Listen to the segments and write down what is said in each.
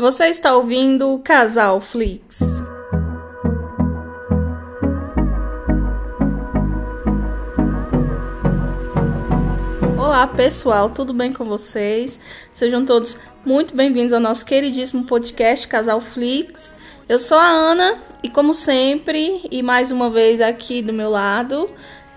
Você está ouvindo Casal Flix. Olá pessoal, tudo bem com vocês? Sejam todos muito bem-vindos ao nosso queridíssimo podcast Casal Flix. Eu sou a Ana e, como sempre, e mais uma vez aqui do meu lado,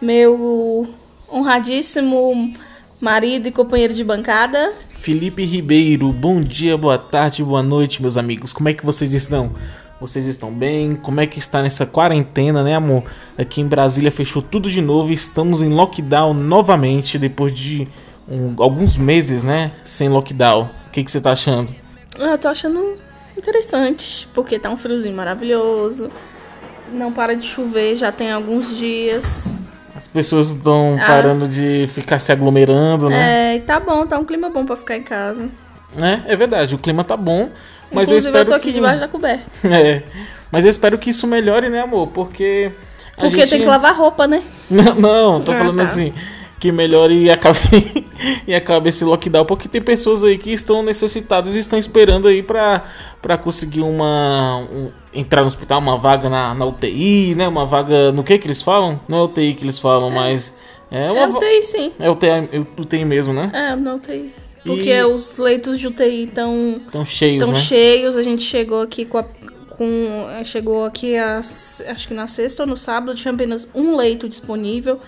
meu honradíssimo marido e companheiro de bancada, Felipe Ribeiro. Bom dia, boa tarde, boa noite, meus amigos. Como é que vocês estão? Vocês estão bem? Como é que está nessa quarentena, né, amor? Aqui em Brasília fechou tudo de novo e estamos em lockdown novamente depois de um, alguns meses, né, sem lockdown. O que, que você tá achando? eu tô achando interessante, porque tá um friozinho maravilhoso. Não para de chover, já tem alguns dias. As pessoas estão Ah. parando de ficar se aglomerando, né? É, e tá bom, tá um clima bom pra ficar em casa. É, é verdade, o clima tá bom, mas Inclusive, eu espero tô aqui que... debaixo da coberta. É, mas eu espero que isso melhore, né, amor? Porque Porque gente... tem que lavar roupa, né? Não, não, tô Ah, falando tá. assim, que melhore e acabe, e acabe esse lockdown, porque tem pessoas aí que estão necessitadas e estão esperando aí pra, pra conseguir uma. um- entrar no hospital, uma vaga na, na UTI, né? Uma vaga. No que que eles falam? Não é UTI que eles falam, mas. É uma É UTI, sim. É UTI, é UTI mesmo, né? É, não UTI. Porque E- os leitos de UTI estão Estão cheios, tão né? cheios. A gente chegou aqui com a. Com, chegou aqui as, acho que na sexta ou no sábado tinha apenas um leito disponível.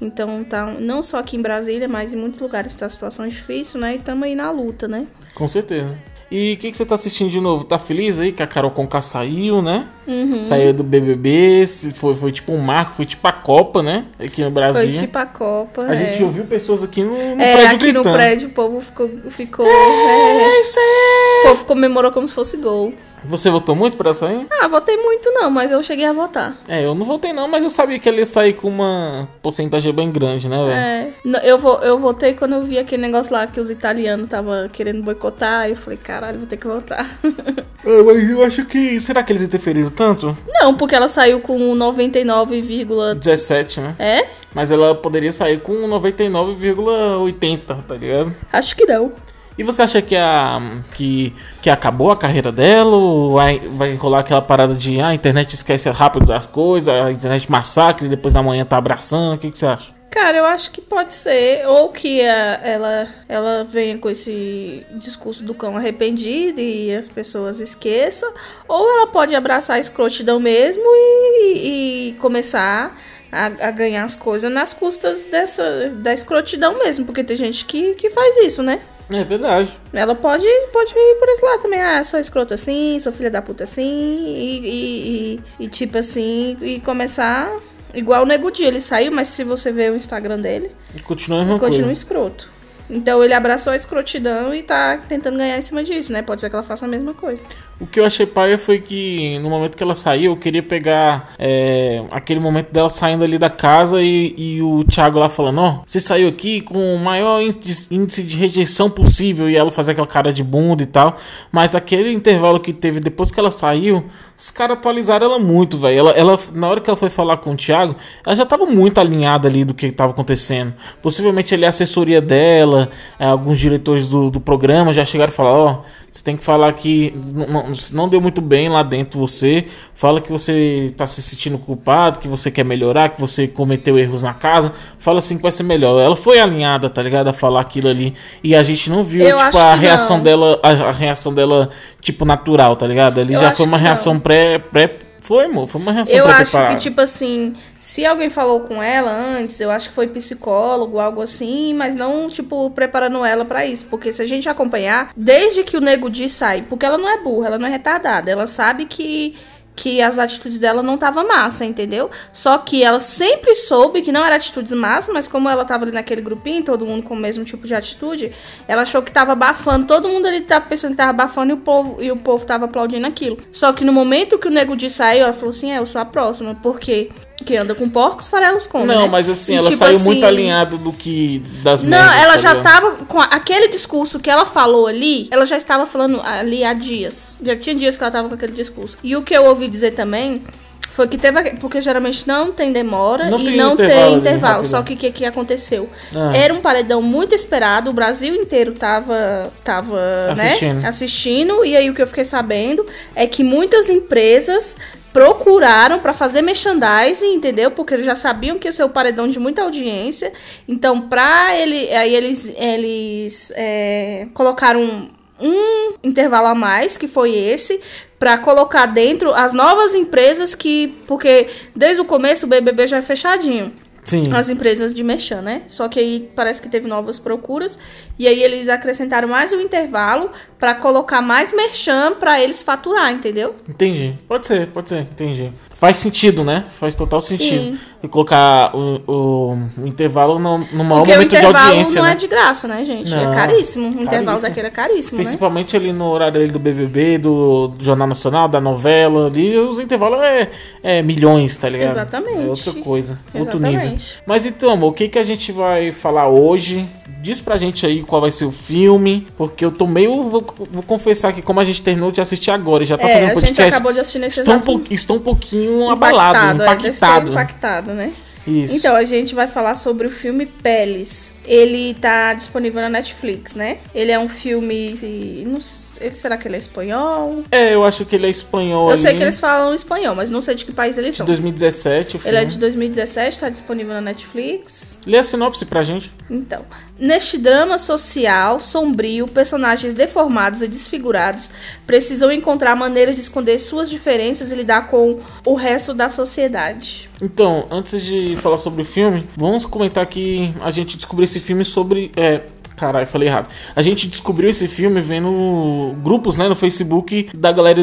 Então tá não só aqui em Brasília, mas em muitos lugares tá a situação difícil, né? E estamos aí na luta, né? Com certeza. E o que, que você tá assistindo de novo? Tá feliz aí que a Carol Conká saiu, né? Uhum. Saiu do BBB, foi, foi tipo um marco, foi tipo a Copa, né? Aqui no Brasil. Foi tipo a Copa. A é. gente ouviu pessoas aqui no, no É, prédio aqui gritando. no prédio o povo ficou. ficou é, Isso aí! o povo comemorou como se fosse gol. Você votou muito pra sair? Ah, votei muito não, mas eu cheguei a votar. É, eu não votei não, mas eu sabia que ele ia sair com uma porcentagem bem grande, né, velho? É, eu, vo- eu votei quando eu vi aquele negócio lá que os italianos estavam querendo boicotar. Aí eu falei, caralho, vou ter que votar. É, mas eu acho que... Será que eles interferiram tanto? não, porque ela saiu com 99, vírgula- 17, né? é? Mas ela poderia sair com 99,80, tá ligado? Acho que não. E você acha que a que, que acabou a carreira dela ou vai, vai rolar aquela parada de ah, a internet esquece rápido das coisas, a internet massacre e depois amanhã tá abraçando? O que, que você acha? Cara, eu acho que pode ser, ou que a- ela, ela venha com esse discurso do cão arrependido e as pessoas esqueçam, ou ela pode abraçar a escrotidão mesmo e, e começar a, a ganhar as coisas nas custas dessa, da escrotidão mesmo, porque tem gente que, que faz isso, né? É verdade. Ela pode, pode ir por esse lado também. Ah, sou escrota assim, sou filha da puta assim. E, e, e- e, tipo assim, e começar. Igual o Nego Di, ele saiu, mas se você ver o Instagram dele, continua a mesma continua coisa. escroto. Então ele abraçou a escrotidão e tá tentando ganhar em cima disso, né? Pode ser que ela faça a mesma coisa. O que eu achei paia foi que no momento que ela saiu, eu queria pegar é, aquele momento dela saindo ali da casa e, e o Thiago lá falando: Ó, você saiu aqui com o maior índice de rejeição possível. E ela fazer aquela cara de bunda e tal. Mas aquele intervalo que teve depois que ela saiu, os caras atualizaram ela muito, velho. Ela, ela, na hora que ela foi falar com o Thiago, ela já tava muito alinhada ali do que tava acontecendo. Possivelmente ali a assessoria dela, é, alguns diretores do, do programa já chegaram e falaram: Ó, você tem que falar que não, não- deu muito bem lá dentro você. Fala que você tá se sentindo culpado, que você quer melhorar, que você cometeu erros na casa. Fala assim que vai ser melhor. Ela foi alinhada, tá ligado? A falar aquilo ali. E a gente não viu, Eu tipo, a reação não. dela, a, a reação dela, tipo, natural, tá ligado? Ali Eu já foi uma reação pré, pré. Foi, amor, foi uma reação Eu acho que, tipo assim, se alguém falou com ela antes, eu acho que foi psicólogo, algo assim, mas não, tipo, preparando ela pra isso. Porque se a gente acompanhar, desde que o Nego Di sai, porque ela não é burra, ela não é retardada, ela sabe que. Que as atitudes dela não tava massa, entendeu? Só que ela sempre soube que não era atitudes massas, mas como ela tava ali naquele grupinho, todo mundo com o mesmo tipo de atitude, ela achou que tava abafando. Todo mundo ali tava pensando que tava abafando e o povo, e o povo tava aplaudindo aquilo. Só que no momento que o Nego Di saiu, ela falou assim: é, eu sou a próxima, porque quem anda com porcos, farelos come. Não, né? mas assim, E, ela tipo saiu assim, muito alinhada do que. das Não, merdas, ela já tava com aquele discurso que ela falou ali, ela já estava falando ali há dias. Já tinha dias que ela tava com aquele discurso. E o que eu ouvi dizer também Foi que teve. Porque geralmente não tem demora Não e tem não intervalo tem ali, intervalo. Só que o que, que aconteceu? Ah. Era um paredão muito esperado, o Brasil inteiro tava, tava Assistindo. Né, assistindo. E aí o que eu fiquei sabendo é que muitas empresas procuraram pra fazer merchandising, entendeu? Porque eles já sabiam que ia ser o paredão de muita audiência. Então, pra ele. Aí eles, eles é, colocaram um intervalo a mais, que foi esse, pra colocar dentro as novas empresas que. Porque desde o começo o BBB já é fechadinho. Sim. As empresas de merchan, né? Só que aí parece que teve novas procuras. E aí eles acrescentaram mais um intervalo pra colocar mais merchan pra eles faturar, entendeu? Entendi. Pode ser, pode ser, entendi. Faz sentido, né? Faz total sentido. Sim. E colocar o, o, o intervalo no, no maior Porque momento de intervalo audiência, não né? é de graça, né, gente? Não, é caríssimo. O intervalo caríssimo. daquele é caríssimo, né? Principalmente ali no horário ali do BBB, do, do Jornal Nacional, da novela, ali os intervalos é, é milhões, tá ligado? Exatamente. É outra coisa, outro nível. Exatamente. Mas então, amor, o que, que a gente vai falar hoje? Diz pra gente aí qual vai ser o filme, porque eu tô meio. Vou, vou confessar que, como a gente terminou de assistir agora e já tá é, fazendo a gente podcast, acabou de assistir nesse estou, um estou um pouquinho abalado, impactado, é, desse impactado. impactado, né? Isso. Então, a gente vai falar sobre o filme Peles. Ele tá disponível na Netflix, né? Ele é um filme. Não sei, será que ele é espanhol? É, eu acho que ele é espanhol Eu sei ali, que eles falam espanhol, mas não sei de que país eles de são. 2017. O filme. Ele é de 2017, tá disponível na Netflix. Lê a sinopse pra gente. Então, neste drama social sombrio, personagens deformados e desfigurados precisam encontrar maneiras de esconder suas diferenças e lidar com o resto da sociedade. Então, antes de falar sobre o filme, vamos comentar que a gente descobriu esse filme sobre. É, caralho, falei errado. A gente descobriu esse filme vendo grupos né, no Facebook da galera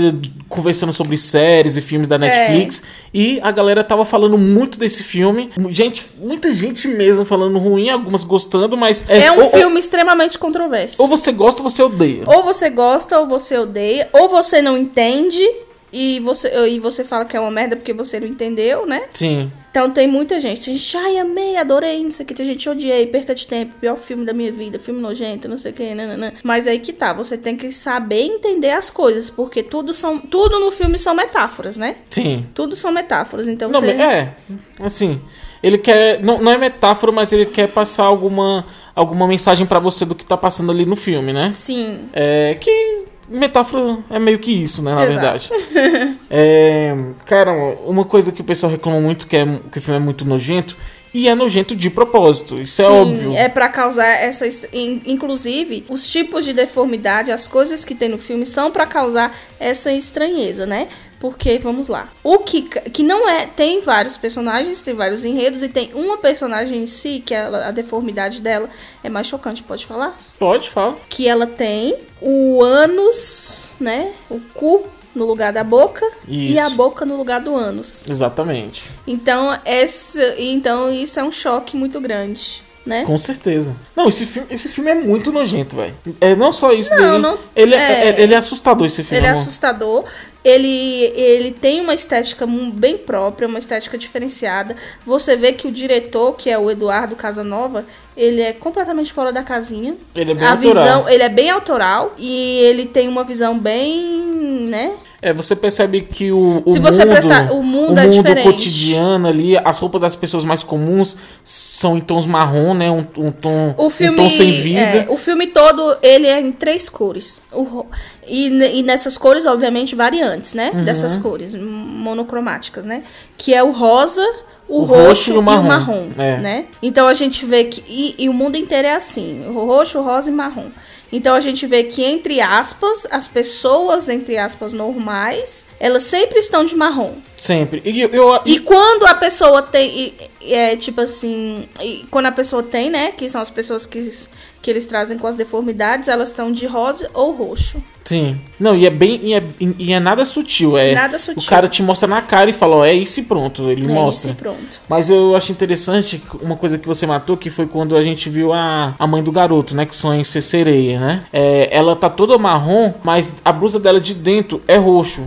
conversando sobre séries e filmes da Netflix. E a galera tava falando muito desse filme. Gente, muita gente mesmo falando ruim, algumas gostando, mas. É um ou, filme extremamente controverso. Ou você gosta ou você odeia. Ou você gosta ou você odeia, ou você não entende e você, e você fala que é uma merda porque você não entendeu, né? Sim. Então tem muita gente. Tem gente, ai, amei, adorei, não sei o que. Tem gente, odiei, perca de tempo, pior filme da minha vida, filme nojento, não sei o que, nananã. Mas aí que tá, você tem que saber entender as coisas, porque tudo, são, tudo no filme são metáforas, né? Sim. Tudo são metáforas, então Não, você... é, assim, ele quer, não, não é metáfora, mas ele quer passar alguma, alguma mensagem pra você do que tá passando ali no filme, né? Sim, É que metáfora é meio que isso, né, na Exato. verdade. É, cara, uma coisa que o pessoal reclama muito que é que o filme é muito nojento e é nojento de propósito, isso é Sim, óbvio. é pra causar essa. est- in- Inclusive, os tipos de deformidade, as coisas que tem no filme são pra causar essa estranheza, né? Porque, vamos lá. O que, que não é. Tem vários personagens, tem vários enredos, e tem uma personagem em si, que ela- a deformidade dela é mais chocante, pode falar? Pode, fala. Que ela tem o ânus, né? O cu no lugar da boca e Isso. a boca no lugar do ânus. Exatamente. Então, essa, então isso é um choque muito grande, né? Com certeza. Não, esse filme, esse filme é muito nojento, velho. É não só isso Não, dele. não- ele, é... é. é- ele é assustador esse filme. Ele é amor. assustador. Ele, ele tem uma estética bem própria, uma estética diferenciada. Você vê que o diretor, que é o Eduardo Casanova, ele é completamente fora da casinha. Ele é bem a autoral. visão, ele é bem autoral e ele tem uma visão bem, né? É, você percebe que o, o Se você mundo, prestar- o mundo é mundo diferente. cotidiano ali, as roupas das pessoas mais comuns são em tons marrom, né? Um, um tom, O filme, um tom sem vida. é, o filme todo, ele é em três cores. O e, e nessas cores, obviamente, variantes, né? Uhum. Dessas cores, monocromáticas, né? Que é o rosa, o, O roxo, roxo e o marrom, marrom. É. né? Então a gente vê que... E, e o mundo inteiro é assim. O roxo, o rosa e marrom. Então a gente vê que, entre aspas, as pessoas, entre aspas, normais, elas sempre estão de marrom. Sempre. E eu, eu- E quando a pessoa tem. e- É tipo assim. quando a pessoa tem, né? Que são as pessoas que, que eles trazem com as deformidades, elas estão de rosa ou roxo. Sim. Não, e é bem. E é, e é nada sutil. É, Nada sutil. O cara te mostra na cara e fala, ó, é isso e pronto. Ele É mostra. isso e pronto. Mas eu acho interessante uma coisa que você matou, que foi quando a gente viu a, a mãe do garoto, né? Que sonha em ser sereia, né? É, ela tá toda marrom, mas a blusa dela de dentro é roxo.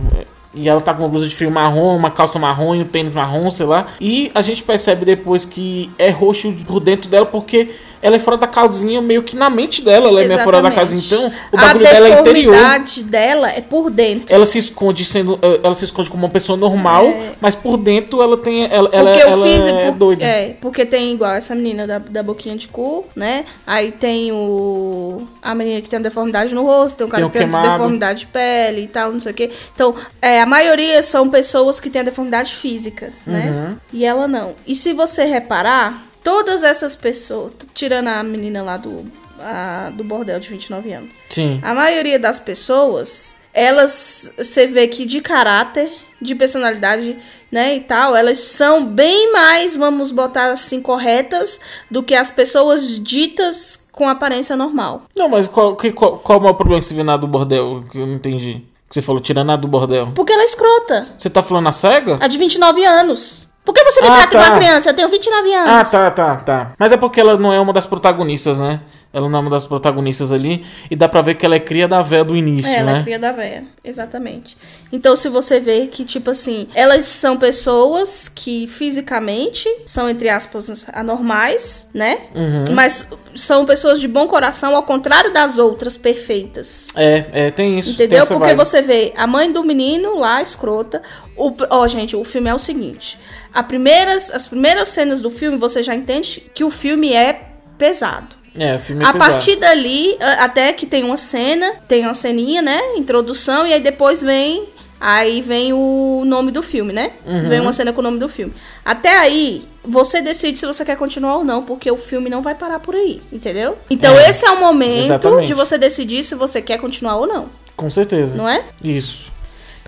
E ela tá com uma blusa de frio marrom, uma calça marrom e um tênis marrom, sei lá. E a gente percebe depois que é roxo por dentro dela porque ela é fora da casinha, meio que na mente dela, ela é meio fora da casinha. Então, o a bagulho dela é interior. deformidade dela é por dentro. Ela se esconde sendo. eh, Ela se esconde como uma pessoa normal, mas por dentro ela tem. Ela, ela, Porque o ela físico. é doida. É, porque tem igual essa menina da, da boquinha de cu, né? Aí tem o. A menina que tem uma deformidade no rosto, tem o cara Tem que tem deformidade de pele e tal, não sei o quê. Então, é, a maioria são pessoas que têm a deformidade física, né? Uhum. E ela não. E se você reparar, todas essas pessoas, tirando a menina lá do, a- do bordel de 29 anos, Sim. a maioria das pessoas, elas, você vê que de caráter, de personalidade, né, e tal, elas são bem mais, vamos botar assim, corretas do que as pessoas ditas com aparência normal. Não, mas qual, que- qual, qual é o maior problema que você vê na do bordel? Que eu não entendi. Que você falou, tirando a do bordel. Porque ela é escrota. Você tá falando a cega? A de 29 anos. Por que você me Ah, trata tá. a criança? Eu tenho 29 Ah, anos. tá, tá, tá. Mas é porque ela não é uma das protagonistas, né? Ela não é uma das protagonistas ali. E dá pra ver que ela é cria da véia do início, É, ela né? é cria da véia, exatamente. Então, se você vê que, tipo assim, elas são pessoas que fisicamente são, entre aspas, anormais, né? Uhum. Mas são pessoas de bom coração, ao contrário das outras perfeitas. É, é, tem isso. tem Entendeu? essa Porque vibe. você vê a mãe do menino lá, escrota. O, ó, gente, o filme é o seguinte: a primeiras, as primeiras cenas do filme, você já entende que o filme é pesado. É, o filme é A pesado. partir dali, até que tem uma cena, tem uma ceninha, né? Introdução, e aí depois vem. Aí vem o nome do filme, né? Uhum. Vem uma cena com o nome do filme. Até aí, você decide se você quer continuar ou não, porque o filme não vai parar por aí, entendeu? Então É, esse é o momento exatamente. de você decidir se você quer continuar ou não, Com certeza. não é? Isso.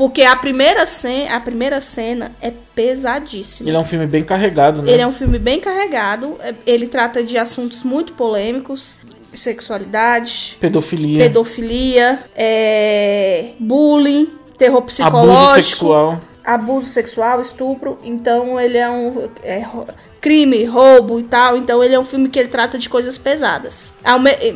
Porque a primeira cena, a primeira cena é pesadíssima. Ele é um filme bem carregado, né? Ele é um filme bem carregado. Ele trata de assuntos muito polêmicos: sexualidade, Pedofilia. pedofilia, é, bullying, terror Abuso psicológico, sexual. abuso sexual, estupro. Então ele é um é, crime, roubo e tal. Então ele é um filme que ele trata de coisas pesadas.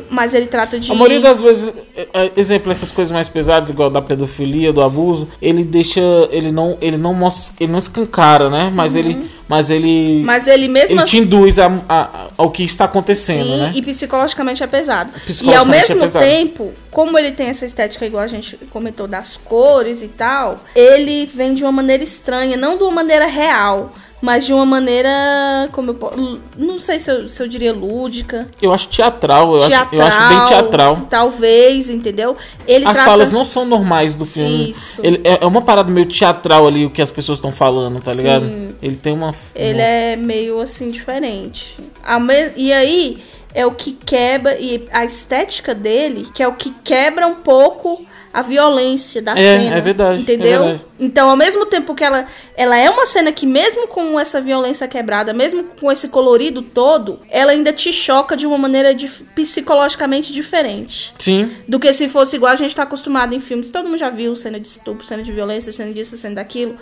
Mas ele trata de A maioria das vezes, é, é, exemplo, essas coisas mais pesadas, igual da pedofilia, do abuso, ele deixa. Ele não, ele não mostra. Ele não escancara, né? Mas ele. Mas ele. Uhum. Mas ele mesmo ele te induz a, a- ao que está acontecendo, Sim, né? e psicologicamente é pesado. E ao Psicologicamente é mesmo pesado. tempo, como ele tem essa estética igual a gente comentou das cores e tal, ele vem de uma maneira estranha, não de uma maneira real, mas de uma maneira, como eu não sei se eu, se eu diria lúdica, Eu acho teatral, eu, teatral, acho, eu acho bem teatral. talvez, entendeu? Ele As trata falas não são normais do filme. Isso. Ele, é, é uma parada meio teatral ali, o que as pessoas estão falando, tá Sim. ligado? Ele tem uma. Ele é meio assim diferente. Me- E aí é o que quebra e a estética dele, que é o que quebra um pouco a violência da É, cena. é verdade, Entendeu? é verdade. Então, ao mesmo tempo que ela, ela é uma cena que, mesmo com essa violência quebrada, mesmo com esse colorido todo, ela ainda te choca de uma maneira dif- psicologicamente diferente. Sim. Do que se fosse igual a gente tá acostumado em filmes. Todo mundo já viu cena de estupro, cena de violência, cena disso, cena daquilo.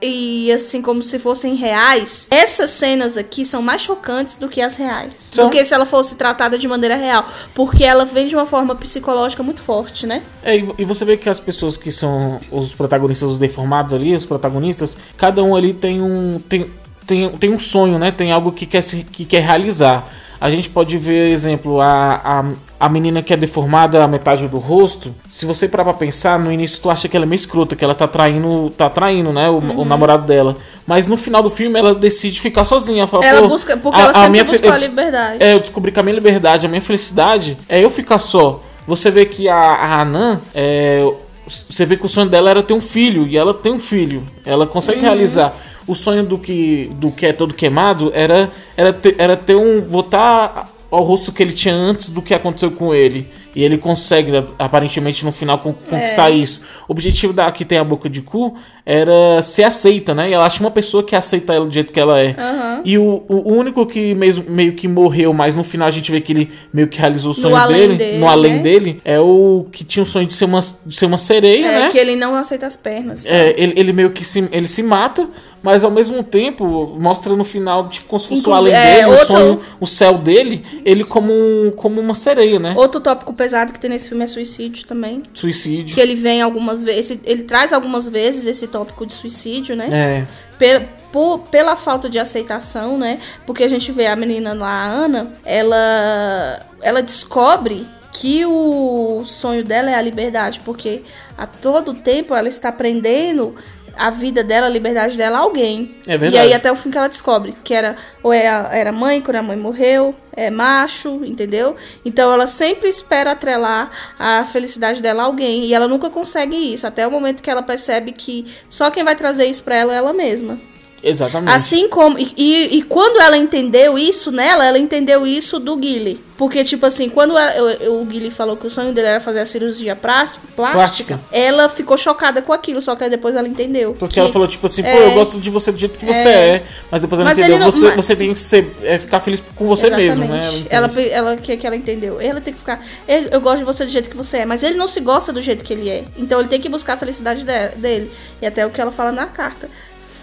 E assim, como se fossem reais. Essas cenas aqui são mais chocantes do que as reais. São. Do que se ela fosse tratada de maneira real. Porque ela vem de uma forma psicológica muito forte, né? É, e você vê que as pessoas que são os protagonistas, os deformados ali, os protagonistas, cada um ali tem um tem, tem, tem um sonho, né? Tem algo que quer se, que quer realizar. A gente pode ver, exemplo, a, a, a menina que é deformada a metade do rosto. Se você parar pra pensar, no início tu acha que ela é meio escrota, que ela tá traindo, tá traindo, né, o, Uhum. o namorado dela. Mas no final do filme ela decide ficar sozinha. Ela, fala, Ela "Pô, busca. Porque a- ela a sempre minha fe- buscou a liberdade. é, eu descobri que a minha liberdade, a minha felicidade é eu ficar só. Você vê que a, a Anan, é, você vê que o sonho dela era ter um filho, e ela tem um filho. Ela consegue realizar. O sonho do que, do que é todo queimado era, era, ter, era ter um. voltar ao rosto que ele tinha antes do que aconteceu com ele. E ele consegue, aparentemente, no final, con- conquistar isso. O objetivo da que tem a boca de cu era ser aceita, né? E ela acha uma pessoa que aceita ela do jeito que ela é. Aham. E o, o único que mesmo, meio que morreu, mas no final a gente vê que ele meio que realizou o sonho além dele, dele, no além né? dele, é o que tinha o sonho de ser uma, de ser uma sereia, É, né? que ele não aceita as pernas. tá? É, ele, ele meio que se, ele se mata mas ao mesmo tempo mostra no final, tipo, como se fosse o além é, dele, outro- o sonho, o céu dele, ele como, um, como uma sereia, né? Outro tópico pesado que tem nesse filme é suicídio também. Suicídio. Que ele vem algumas vezes, ele traz algumas vezes esse tópico de suicídio, né? É. Pe- por- pela falta de aceitação, né? Porque a gente vê a menina lá, a Ana, ela, ela descobre que o sonho dela é a liberdade, porque a todo tempo ela está prendendo a vida dela, a liberdade dela a alguém. É verdade. E aí até o fim que ela descobre que era ou era, era mãe quando a mãe morreu, é macho, entendeu? Então ela sempre espera atrelar a felicidade dela a alguém e ela nunca consegue isso, até o momento que ela percebe que só quem vai trazer isso pra ela é ela mesma. Exatamente. Assim como. E, e, e quando ela entendeu isso nela, ela entendeu isso do Guile. Porque, tipo assim, quando ela- eu- o Guile falou que o sonho dele era fazer a cirurgia plástica, Plástica. ela ficou chocada com aquilo, só que aí depois ela entendeu. Porque que- ela falou, tipo assim, pô, é. eu gosto de você do jeito que você é. Mas depois ela Mas entendeu, não- você, mas- você tem que ser, é, ficar feliz com você mesmo, né? Exatamente. Ela Ela, ela, que, que ela entendeu. Ela tem que ficar. "Eu- Eu gosto de você do jeito que você é, mas ele não se gosta do jeito que ele é. Então ele tem que buscar a felicidade de- dele. E até o que ela fala na carta.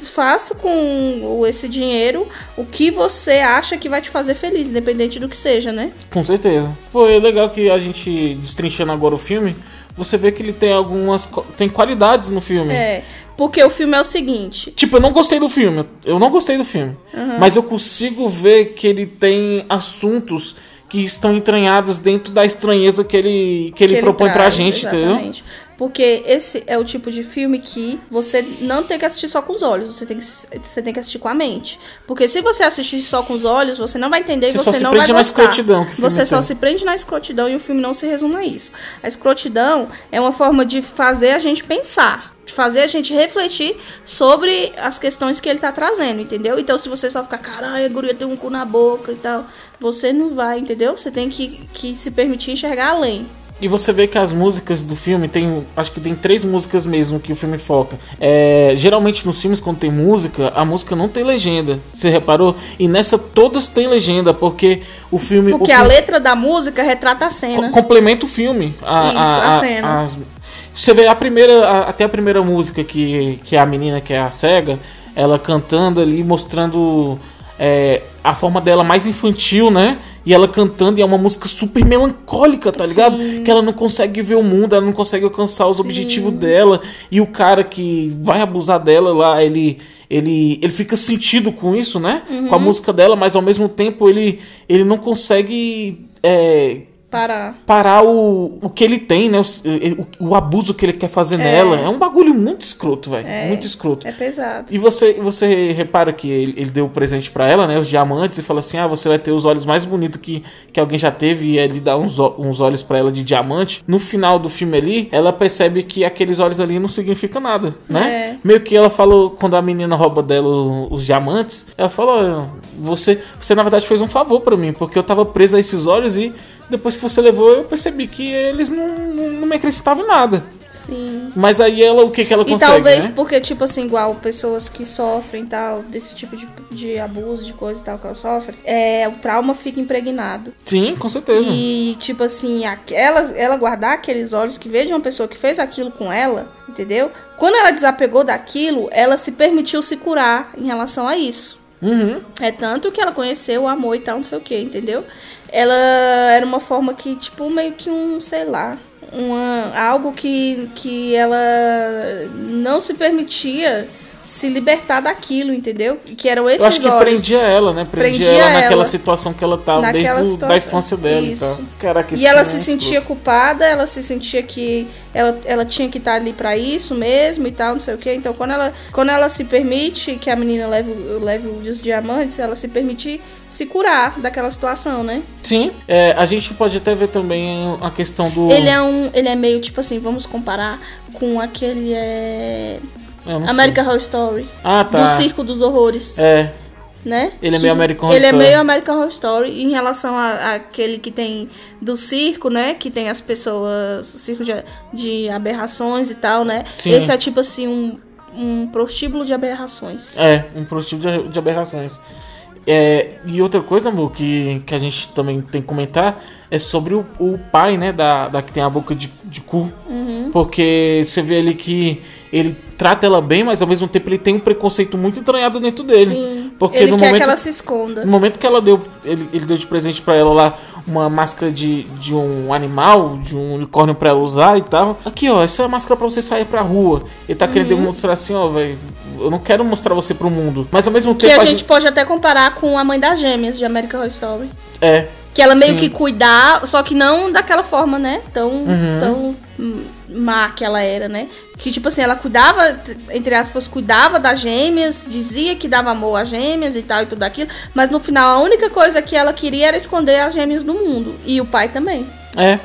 Faça com esse dinheiro o que você acha que vai te fazer feliz, independente do que seja, né? Com certeza. É legal que a gente, destrinchando agora o filme, você vê que ele tem algumas. tem qualidades no filme. É. Porque o filme é o seguinte. Tipo, eu não gostei do filme. Eu não gostei do filme. Mas eu consigo ver que ele tem assuntos que estão entranhados dentro da estranheza que ele, que ele que propõe pra traz, gente, entendeu? Porque esse é o tipo de filme que você não tem que assistir só com os olhos, você tem que, você tem que assistir com a mente. Porque se você assistir só com os olhos, você não vai entender Você e só você se não vai prende na gostar. escrotidão que o filme você só tem. se prende na escrotidão e o filme não se resume a isso. A escrotidão é uma forma de fazer a gente pensar. De fazer a gente refletir sobre as questões que ele tá trazendo, entendeu? Então, se você só ficar, caralho, a guria tem um cu na boca e tal, você não vai, entendeu? Você tem que, que se permitir enxergar além. E você vê que as músicas do filme tem. Acho que tem três músicas mesmo que o filme foca. É, geralmente nos filmes, quando tem música, a música não tem legenda. Você reparou? E nessa todas tem legenda, porque o filme. Porque o a filme letra da música retrata a cena. co- complementa o filme. A, Isso, a, a a- cena. as- você vê a primeira. a- até a primeira música que, que é a menina, que é a cega, ela cantando ali, mostrando é, a forma dela mais infantil, né? E ela cantando, e é uma música super melancólica, tá ligado? Que ela não consegue ver o mundo, ela não consegue alcançar os Sim. objetivos dela. E o cara que vai abusar dela lá, ele. Ele, ele fica sentido com isso, né? Uhum. Com a música dela, mas ao mesmo tempo ele, ele não consegue é, Para. parar o, o que ele tem, né? O, o, o abuso que ele quer fazer nela. É um bagulho muito escroto, velho. Muito escroto. É pesado. E você, você repara que ele, ele deu o presente pra ela, né? Os diamantes, e fala assim: ah, você vai ter os olhos mais bonitos que, que alguém já teve. E ele dá uns, uns olhos pra ela de diamante. No final do filme ali, ela percebe que aqueles olhos ali não significam nada, né? É. Meio que ela falou, quando a menina rouba dela os diamantes, ela falou: "Olha, você, você na verdade fez um favor pra mim, porque eu tava presa a esses olhos e depois que você levou, eu percebi que eles não, não, me acrescentavam em nada. Sim. Mas aí ela, o que que ela E consegue, talvez né? porque, tipo assim, igual pessoas que sofrem tal, desse tipo de, de abuso, de coisa e tal que ela sofre, é, o trauma fica impregnado. Sim, com certeza. E, tipo assim, aquela, ela guardar aqueles olhos que veio de uma pessoa que fez aquilo com ela, entendeu? Quando ela desapegou daquilo, ela se permitiu se curar em relação a isso. Uhum. É tanto que ela conheceu o amor e tal, não sei o que, entendeu? Ela era uma forma que, tipo, meio que um, sei lá, uma, algo que, que ela não se permitia se libertar daquilo, entendeu? Que eram esses Eu acho que olhos. prendia ela, né? Prendia, Prendia ela naquela ela. situação que ela tava desde o, da infância dela Isso. e tal. Caraca, E esse ela filme se é sentia culpada, ela se sentia que ela, ela tinha que estar ali pra isso mesmo e tal, não sei o que. Então, quando ela, quando ela se permite que a menina leve, leve os diamantes, ela se permite se curar daquela situação, né? Sim, é, a gente pode até ver também a questão do. Ele é um. Ele é meio tipo assim, vamos comparar com aquele. É, não American sei. Horror Story. Ah, tá. Do Circo dos Horrores. É, né? Ele é meio American Horror Ele Story. é meio American Horror Story em relação àquele que tem do circo, né? Que tem as pessoas, circo de, de aberrações e tal, né? Sim. Esse é tipo assim um, um prostíbulo de aberrações. é, um prostíbulo de, de aberrações. É, e outra coisa, amor, que, que a gente também tem que comentar é sobre o, o pai, né, da, da que tem a boca de, de cu. Uhum. Porque você vê ali que ele trata ela bem, mas ao mesmo tempo ele tem um preconceito muito entranhado dentro dele. Sim. Porque ele no quer momento, que ela se esconda. no momento que ela deu, ele, ele deu de presente pra ela lá uma máscara de, de um animal, de um unicórnio pra ela usar e tal. Aqui, ó, essa é a máscara pra você sair pra rua. Ele tá Uhum. querendo demonstrar assim, ó, velho, eu não quero mostrar você pro mundo. Mas ao mesmo Que tempo a gente pode até comparar com a mãe das gêmeas de American Horror Story. é, Que ela meio Sim. que cuidar, só que não daquela forma, né? Tão, Uhum. tão má que ela era, né? Que, tipo assim, ela cuidava, entre aspas, cuidava das gêmeas, dizia que dava amor às gêmeas e tal e tudo aquilo, mas no final a única coisa que ela queria era esconder as gêmeas do mundo. E o pai também. É.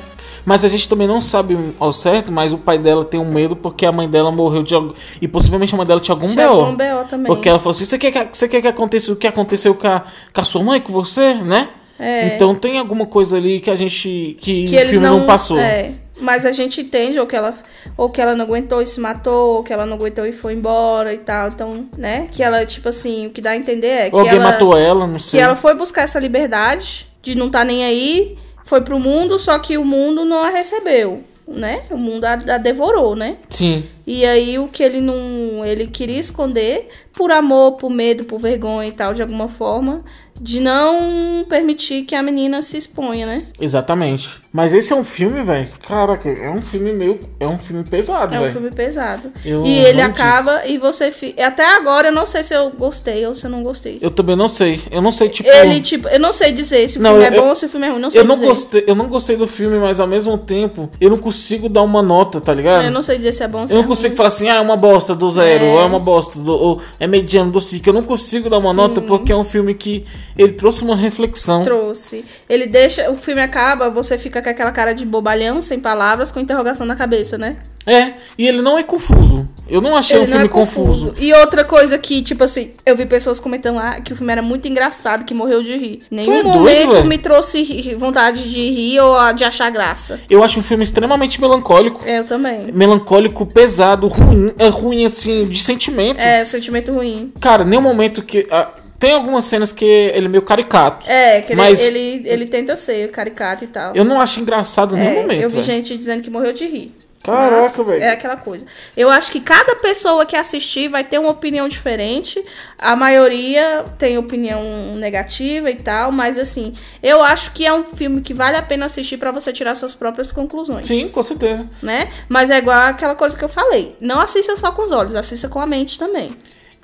Mas a gente também não sabe ao certo, mas o pai dela tem um medo porque a mãe dela morreu de algum. E possivelmente a mãe dela tinha algum Chegou B.O. um B.O. também. Porque ela falou assim: você quer, que, você quer que aconteça o que aconteceu com a, com a sua mãe, com você, né? É. Então tem alguma coisa ali que a gente. que, que o filme não, não, passou. É, mas a gente entende ou que ela ou que ela não aguentou e se matou, ou que ela não aguentou e foi embora e tal. Então, né? Que ela tipo assim, o que dá a entender é que Ou alguém ela matou ela, não que sei. ela foi buscar essa liberdade de não estar nem aí, foi pro mundo, só que o mundo não a recebeu, né? O mundo a, a devorou, né? Sim. E aí o que ele não, ele queria esconder por amor, por medo, por vergonha e tal, de alguma forma, de não permitir que a menina se exponha, né? Exatamente. Mas esse é um filme, velho. Caraca, é um filme meio. É um filme pesado, É um velho. filme pesado. Eu e ele acaba e você fi... até agora eu não sei se eu gostei ou se eu não gostei. Eu também não sei. Eu não sei, tipo. Ele tipo, eu não sei dizer se o Não, filme eu- é bom ou se o filme é ruim, não sei Eu não, dizer. gostei, eu não gostei do filme, mas ao mesmo tempo eu não consigo dar uma nota, tá ligado? Eu não sei dizer se é bom ou se Eu é não consigo ruim. falar assim, ah, é uma bosta do zero, É. ou é uma bosta, do, ou é mediano do cinco. Eu não consigo dar uma Sim. nota porque é um filme que ele trouxe uma reflexão. trouxe. Ele deixa, o filme acaba, você fica com aquela cara de bobalhão, sem palavras, com interrogação na cabeça, né? É, e ele não é confuso. Eu não achei Ele um filme é confuso. confuso. E outra coisa que, tipo assim, eu vi pessoas comentando lá que o filme era muito engraçado, que morreu de rir. Nenhum é doido, momento velho? me trouxe vontade de rir ou de achar graça. Eu acho um filme extremamente melancólico. Eu também. Melancólico, pesado, ruim, é ruim assim, de sentimento. É, sentimento ruim. Cara, nenhum momento que. ah, tem algumas cenas que ele é meio caricato. É, que ele, Mas- ele, ele tenta ser caricato e tal. Eu não acho engraçado em É, nenhum momento. eu vi velho. gente dizendo que morreu de rir. Caraca, velho. É aquela coisa. Eu acho que cada pessoa que assistir vai ter uma opinião diferente. A maioria tem opinião negativa e tal, mas assim, eu acho que é um filme que vale a pena assistir pra você tirar suas próprias conclusões. Sim, com certeza. Né? Mas é igual aquela coisa que eu falei. Não assista só com os olhos, assista com a mente também.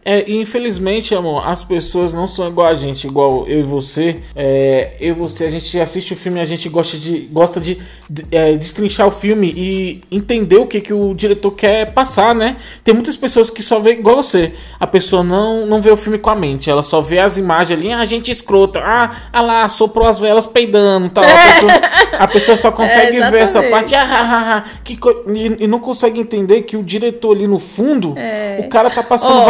É, infelizmente, amor, as pessoas não são igual a gente, igual eu e você. É, eu e você, a gente assiste o filme a gente gosta de, gosta de, de é, destrinchar o filme e entender o que, que o diretor quer passar, né? Tem muitas pessoas que só vê igual você. A pessoa não, não vê o filme com a mente, ela só vê as imagens ali, ah, gente escrota, ah, ah lá, soprou as velas peidando tal. A pessoa, a pessoa só consegue É, ver essa parte, ah, ah, ah, que e, e não consegue entender que o diretor ali no fundo, o cara tá passando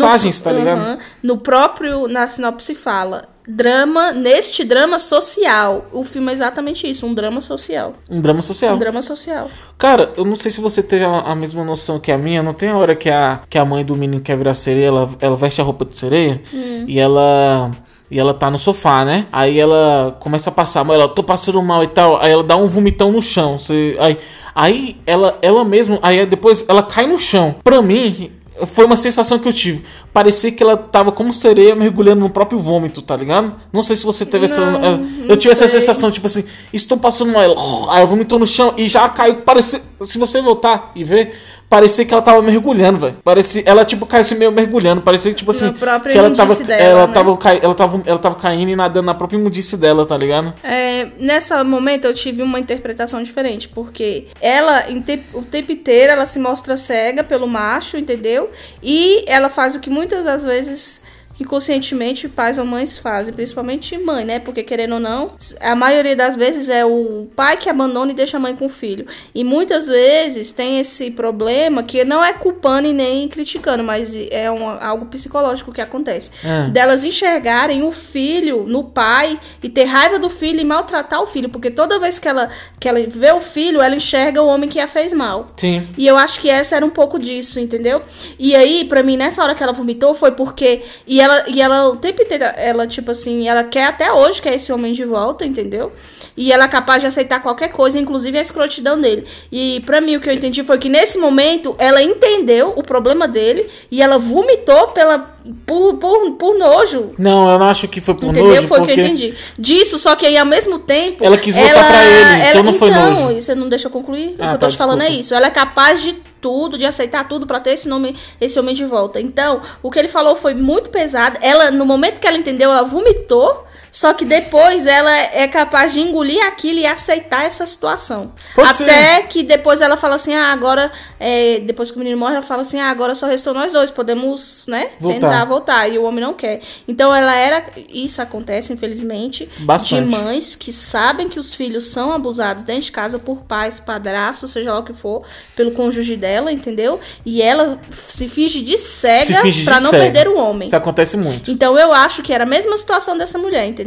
É. Ó, várias no- tá ligado? No próprio, na sinopse fala, drama, neste drama social. O filme é exatamente isso, um drama social. Um drama social. Um drama social. Cara, eu não sei se você teve a, a mesma noção que a minha. Não tem a hora que a, que a mãe do menino quer virar sereia, ela, ela veste a roupa de sereia Hum. e ela. E ela tá no sofá, né? Aí ela começa a passar, mas ela, tô passando mal e tal. Aí ela dá um vomitão no chão. Você, aí, aí ela, ela mesmo, aí depois ela cai no chão. Pra mim, foi uma sensação que eu tive. Parecia que ela tava como sereia mergulhando no próprio vômito, tá ligado? Não sei se você teve essa. Não, Eu não tive essa sei. sensação, tipo assim, estou passando mal. Ela, Aí vomitou no chão e já caiu. Parecia, se você voltar e ver, parecia que ela tava mergulhando, velho. Parecia, ela tipo caiu assim meio mergulhando. Parecia tipo assim, própria que ela tava, dela, ela né? tava, cai- ela tava, ela tava caindo e nadando na própria imundice dela, tá ligado? É, nessa momento eu tive uma interpretação diferente, porque ela, em te- o tempo inteiro, ela se mostra cega pelo macho, entendeu? E ela faz o que muitas das vezes inconscientemente pais ou mães fazem, principalmente mãe, né? Porque querendo ou não, a maioria das vezes é o pai que abandona e deixa a mãe com o filho. E muitas vezes tem esse problema que não é culpando e nem criticando, mas é um- algo psicológico que acontece. É. Delas enxergarem o filho no pai e ter raiva do filho e maltratar o filho, porque toda vez que ela, que ela vê o filho, ela enxerga o homem que a fez mal. Sim. E eu acho que essa era um pouco disso, entendeu? E aí, pra mim, nessa hora que ela vomitou, foi porque. E ela ela, e ela o tempo inteiro, ela, tipo assim, ela quer até hoje, quer esse homem de volta, entendeu? E ela é capaz de aceitar qualquer coisa, inclusive a escrotidão dele. E pra mim, o que eu entendi foi que nesse momento, ela entendeu o problema dele e ela vomitou pela, por, por, por nojo. Não, eu não acho que foi por Entendeu? nojo, Foi o porque que eu entendi. Disso, só que aí ao mesmo tempo. Ela quis voltar pra ele, então não foi então, nojo. Você não deixa eu concluir? o que Ah, eu tô tá, te falando é isso. Ela é capaz de tudo, de aceitar tudo pra ter esse nome, esse homem de volta. Então, o que ele falou foi muito pesado. Ela, no momento que ela entendeu, ela vomitou. Só que depois ela é capaz de engolir aquilo e aceitar essa situação. Pode Até que depois ela fala assim: ah, agora. é, depois que o menino morre, ela fala assim: ah, agora só restou nós dois. Podemos, né? Voltar. Tentar voltar. E o homem não quer. Então ela era. Isso acontece, infelizmente. Bastante. De mães que sabem que os filhos são abusados dentro de casa por pais, padrastos, seja lá o que for, pelo cônjuge dela, entendeu? E ela se finge de cega pra não cega. perder o homem. Isso acontece muito. Então eu acho que era a mesma situação dessa mulher, entendeu?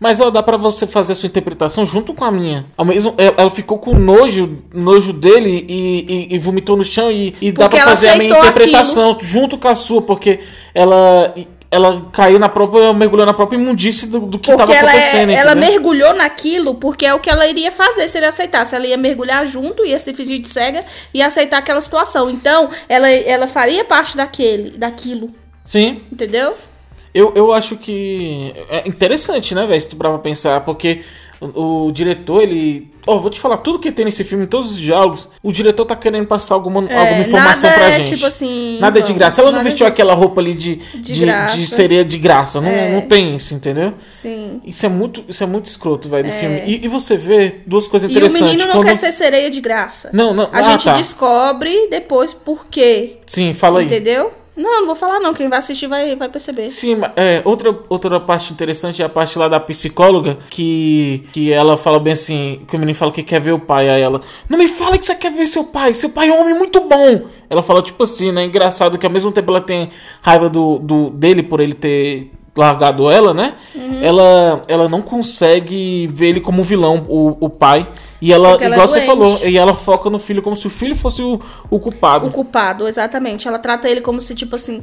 Mas ó, dá pra você fazer a sua interpretação junto com a minha. Ao mesmo, ela ela ficou com nojo, nojo dele e, e- e vomitou no chão e, e dá ela fazer a minha interpretação junto com a sua, porque ela ela caiu na própria, mergulhou na própria imundície do, do que Porque tava ela, é- acontecendo, ela entendeu? mergulhou naquilo porque é o que ela iria fazer se ele aceitasse. Ela ia mergulhar junto, ia se fingir de cega e aceitar aquela situação. Então, ela, ela faria parte daquele, daquilo, Sim. entendeu? Eu, eu acho que é interessante, né, velho? Se tu pra pensar, porque o, o diretor, ele. Ó, vou te falar tudo que tem nesse filme, todos os diálogos. O diretor tá querendo passar alguma, alguma É, informação nada pra é, gente. tipo assim, Nada é de vamos, graça. Ela não vestiu de- aquela roupa ali de, De de, de sereia de graça. Não, É. não tem isso, entendeu? Sim. Isso é muito, isso é muito escroto, velho, do filme. E, e você vê duas coisas É. E o interessantes. menino não quando... quer ser sereia de graça. Não, não. A ah, gente tá. descobre depois por quê. Sim, fala aí. Entendeu? Não, não vou falar não. Quem vai assistir vai, vai perceber. Sim, é, outra, outra parte interessante é a parte lá da psicóloga, que, que ela fala bem assim, que o menino fala que quer ver o pai, aí ela, não me fala que você quer ver seu pai, seu pai é um homem muito bom. Ela fala tipo assim, né, engraçado que ao mesmo tempo ela tem raiva do, do dele por ele ter largado ela, né, Uhum. ela, ela não consegue ver ele como vilão, o, o pai, e ela, ela é igual você doente. falou, e ela foca no filho como se o filho fosse o, o culpado. O culpado, exatamente. Ela trata ele como se, tipo assim,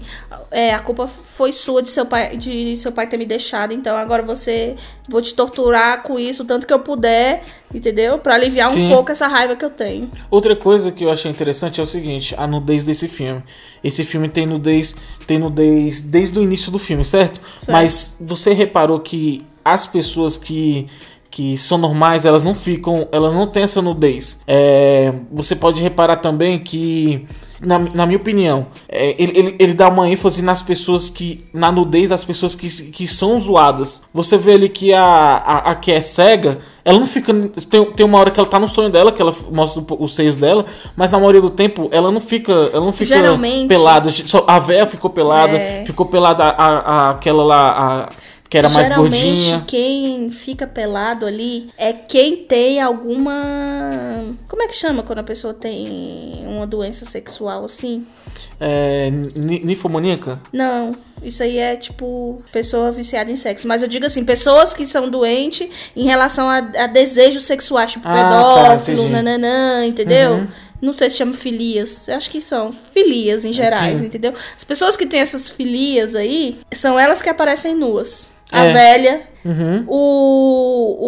é, a culpa foi sua de seu pai, de seu pai ter me deixado, então agora você vou te torturar com isso o tanto que eu puder, entendeu? Pra aliviar um Sim. pouco essa raiva que eu tenho. Outra coisa que eu achei interessante é o seguinte, a nudez desse filme. Esse filme tem nudez, tem nudez desde o início do filme, certo? Certo. Mas você reparou que as pessoas que que são normais, elas não ficam, elas não têm essa nudez. É, você pode reparar também que, na, na minha opinião, é, ele, ele, ele dá uma ênfase nas pessoas que, na nudez das pessoas que, que são zoadas. Você vê ali que a, a, a que é cega, ela não fica. Tem, tem uma hora que ela tá no sonho dela, que ela mostra os seios dela, mas na maioria do tempo ela não fica, ela não fica Geralmente- pelada. A véia ficou pelada, É. ficou pelada a, a- aquela lá, a- que era mais Geralmente, gordinha. quem fica pelado ali é quem tem alguma. Como é que chama quando a pessoa tem uma doença sexual assim? É, ni- ninfomaníaca? Não, isso aí é tipo pessoa viciada em sexo. Mas eu digo assim, pessoas que são doentes em relação a, a desejos sexuais, tipo Ah, tá, pedófilo, entendi. nananã, entendeu? Uhum. Não sei se chama filias. Eu acho que são filias em gerais, Sim. entendeu? As pessoas que têm essas filias aí são elas que aparecem nuas. A É. velha, Uhum. o,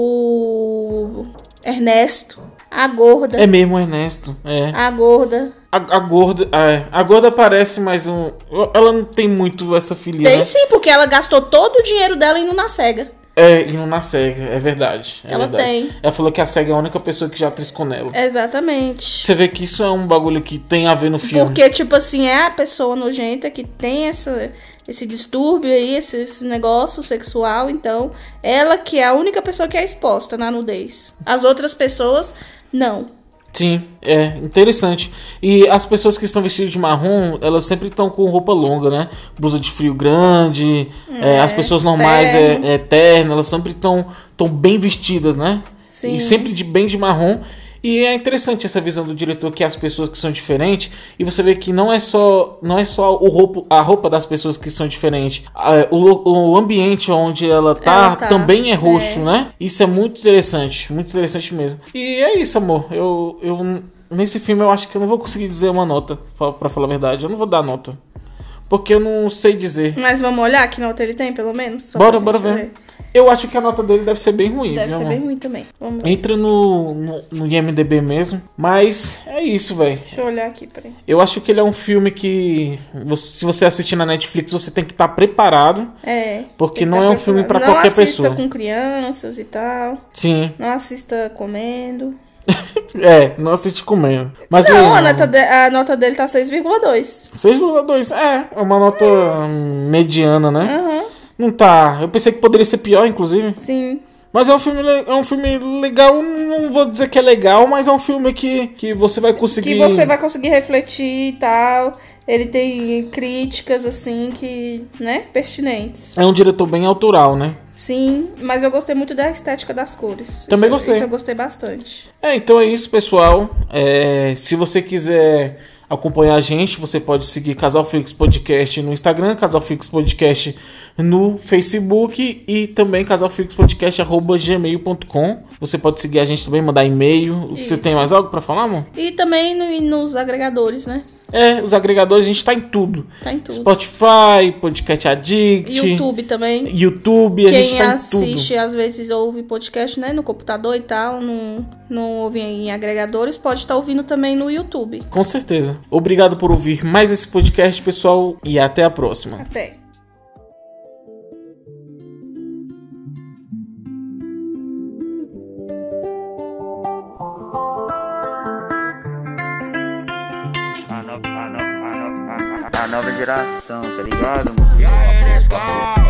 o Ernesto, a gorda, É mesmo, Ernesto. É. a gorda. A, a gorda. é, a gorda aparece, mas um, ela não tem muito essa filia. Tem né? sim, porque ela gastou todo o dinheiro dela indo na cega. É, não na cega, é verdade. é Ela verdade. tem. Ela falou que a cega é a única pessoa que já triscou nela. Exatamente. Você vê que isso é um bagulho que tem a ver no filme. Porque, tipo assim, é a pessoa nojenta que tem essa, esse distúrbio aí, esse, esse negócio sexual. Então, ela que é a única pessoa que é exposta na nudez. As outras pessoas, não. Sim, é interessante. E as pessoas que estão vestidas de marrom, elas sempre estão com roupa longa, né? Blusa de frio grande. é, as pessoas normais terno. é, é terno, elas sempre estão tão bem vestidas, né? Sim. E sempre de bem de marrom. E é interessante essa visão do diretor que é as pessoas que são diferentes e você vê que não é só não é só o roupa, a roupa das pessoas que são diferentes. O, o ambiente onde ela tá, Ela tá, também é roxo, é. né? Isso é muito interessante, muito interessante mesmo. E é isso, amor. Eu, eu nesse filme eu acho que eu não vou conseguir dizer uma nota, pra falar a verdade. Eu não vou dar nota. Porque eu não sei dizer. Mas vamos olhar que nota ele tem, pelo menos? Só Bora, bora gente ver. Eu acho que a nota dele deve ser bem ruim, Deve viu, ser amor? bem ruim também. Vamos ver. Entra no, no, no IMDB mesmo. Mas é isso, velho. Deixa eu olhar aqui, peraí. Eu acho que ele é um filme que, você- se você assistir na Netflix, você tem que estar preparado. É. Porque não tá é um filme pra preparado. qualquer Não assista pessoa. com crianças e tal. Sim. Não assista comendo. É, não assiste comendo. Mas Não, o- a nota, de- a nota dele tá 6,2. 6,2. É, é uma nota hum, mediana, né? Aham, Não tá. Eu pensei que poderia ser pior, inclusive. sim. Mas é um filme, é um filme legal. Não vou dizer que é legal, mas é um filme que, que você vai conseguir. Que você vai conseguir refletir e tal. Ele tem críticas, assim, que, né, pertinentes. É um diretor bem autoral, né? Sim, mas eu gostei muito da estética das cores. Também Isso- gostei. Isso eu gostei bastante. É, então é isso, pessoal. É, se você quiser acompanhar a gente, você pode seguir Casal Flix Podcast no Instagram, Casal Flix Podcast no Facebook e também casalflixpodcast.gmail.com. Você pode seguir a gente também, mandar e-mail. Você Isso. tem mais algo pra falar, amor? E também no- nos agregadores, né? É, os agregadores, a gente tá em tudo. Tá em tudo. Spotify, Podcast Addict, YouTube também. YouTube, a Quem gente tá em assiste, às vezes ouve podcast, né, no computador e tal, não, não ouve em agregadores, pode estar ouvindo também no YouTube. Com certeza. Obrigado por ouvir mais esse podcast, pessoal, e até a próxima. Até. Geração, tá ligado, mano?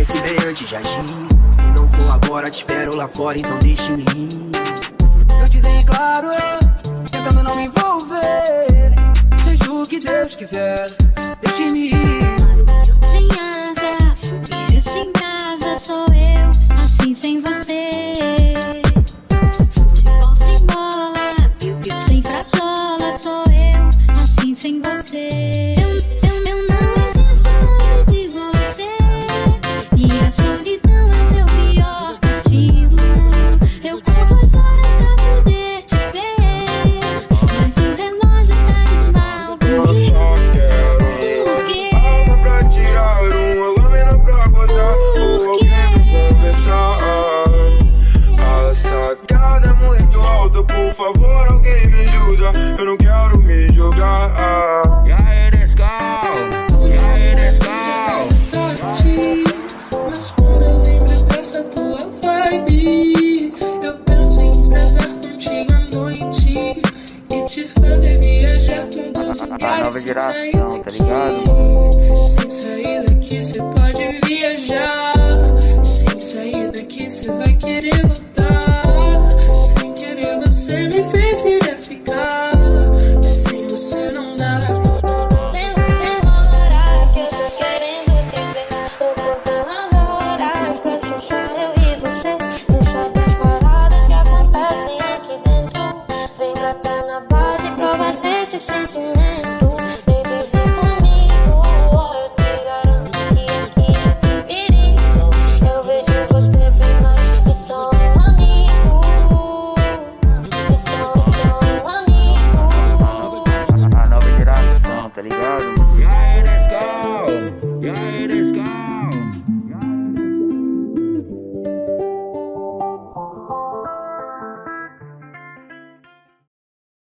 Pense bem antes de agir. Se não for agora, te espero lá fora, então deixe-me ir. Eu dizer claro, tentando não me envolver. Seja o que Deus quiser, deixe-me ir. Sem asa, fogueira sem casa, sou eu, assim sem você. A nova geração, tá ligado,